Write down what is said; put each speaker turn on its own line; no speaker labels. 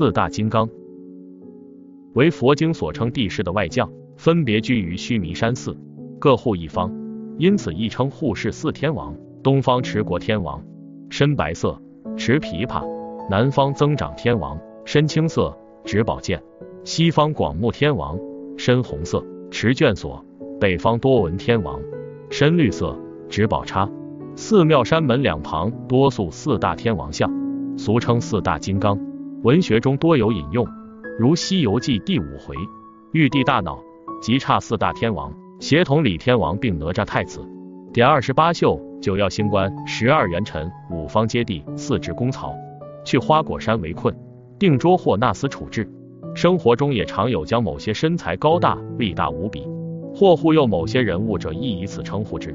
四大金刚为佛经所称地势的外将，分别居于须弥山寺，各护一方，因此亦称护世四天王。东方持国天王身白色，持琵琶；南方增长天王身青色，执宝剑；西方广目天王身红色，持卷锁；北方多闻天王身绿色，执宝叉。寺庙山门两旁多塑四大天王像，俗称四大金刚。文学中多有引用，如《西游记》第五回，玉帝大恼，即差四大天王协同李天王并哪吒太子，点二十八宿，九曜星官，十二元辰，五方揭谛，四至公曹，去花果山围困，定捉获纳死处置。生活中也常有将某些身材高大、力大无比，或护佑某些人物者，亦以此称呼之。